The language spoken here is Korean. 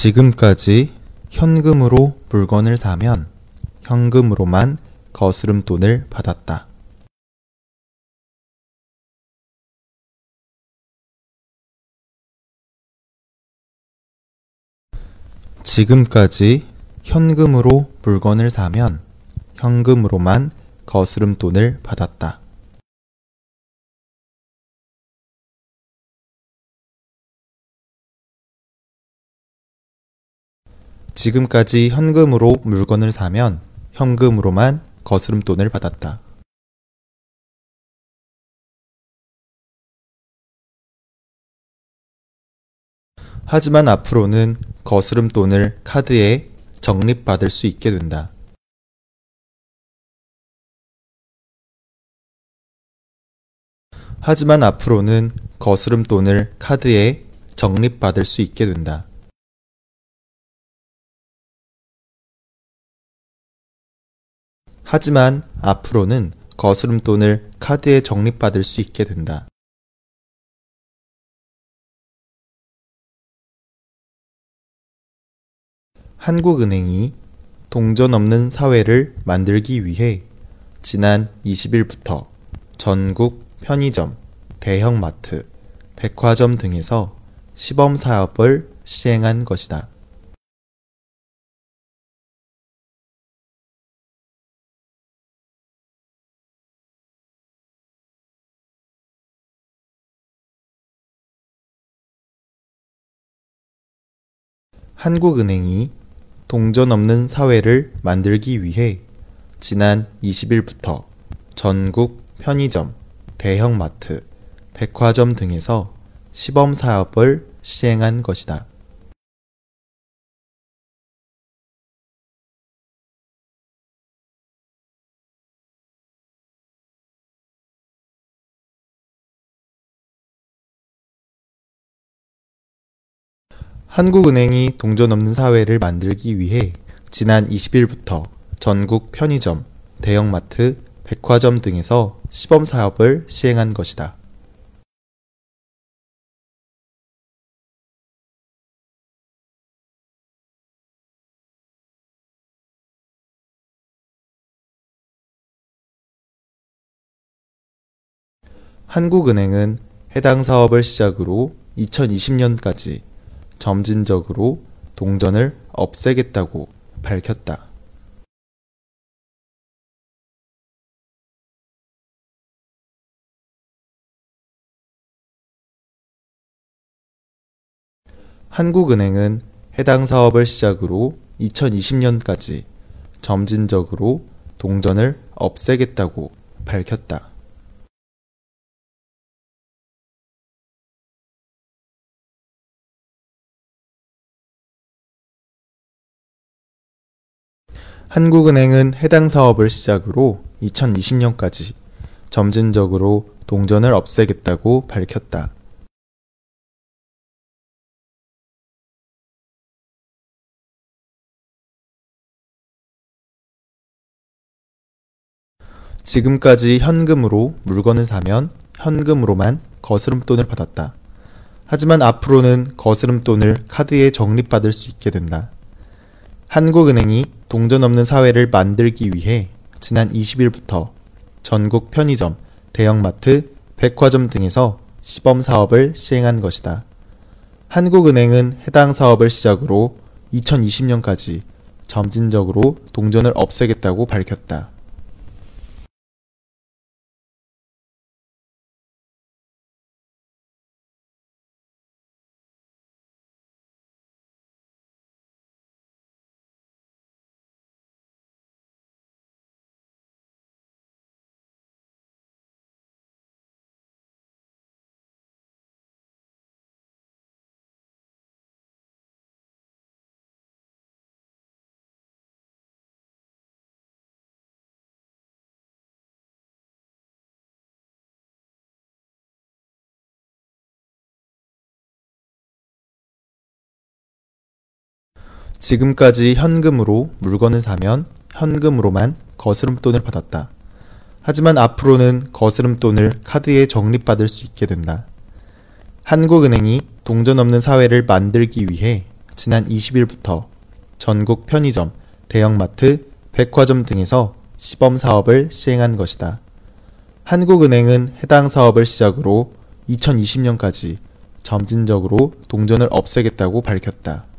지금까지 현금으로 물건을 사면 현금으로만 거스름 돈을 받았다. 지금까지 현금으로 물건을 사면 현금으로만 거스름 돈을 받았다. 지금까지 현금으로 물건을 사면 현금으로만 거스름돈을 받았다. 하지만 앞으로는 거스름돈을 카드에 적립받을 수 있게 된다. 하지만 앞으로는 거스름돈을 카드에 적립받을 수 있게 된다. 하지만 앞으로는 거스름돈을 카드에 적립받을 수 있게 된다. 한국은행이 동전 없는 사회를 만들기 위해 지난 20일부터 전국 편의점, 대형마트, 백화점 등에서 시범 사업을 시행한 것이다. 한국은행이 동전 없는 사회를 만들기 위해 지난 20일부터 전국 편의점, 대형마트, 백화점 등에서 시범 사업을 시행한 것이다. 한국은행이 동전 없는 사회를 만들기 위해 지난 20일부터 전국 편의점, 대형마트, 백화점 등에서 시범 사업을 시행한 것이다. 한국은행은 해당 사업을 시작으로 2020년까지 점진적으로 동전을 없애겠다고 밝혔다. 한국은행은 해당 사업을 시작으로 2020년까지 점진적으로 동전을 없애겠다고 밝혔다. 한국은행은 해당 사업을 시작으로 2020년까지 점진적으로 동전을 없애겠다고 밝혔다. 지금까지 현금으로 물건을 사면 현금으로만 거스름돈을 받았다. 하지만 앞으로는 거스름돈을 카드에 적립받을 수 있게 된다. 한국은행이 동전 없는 사회를 만들기 위해 지난 20일부터 전국 편의점, 대형마트, 백화점 등에서 시범 사업을 시행한 것이다. 한국은행은 해당 사업을 시작으로 2020년까지 점진적으로 동전을 없애겠다고 밝혔다. 지금까지 현금으로 물건을 사면 현금으로만 거스름돈을 받았다. 하지만 앞으로는 거스름돈을 카드에 적립받을 수 있게 된다. 한국은행이 동전 없는 사회를 만들기 위해 지난 20일부터 전국 편의점, 대형마트, 백화점 등에서 시범 사업을 시행한 것이다. 한국은행은 해당 사업을 시작으로 2020년까지 점진적으로 동전을 없애겠다고 밝혔다.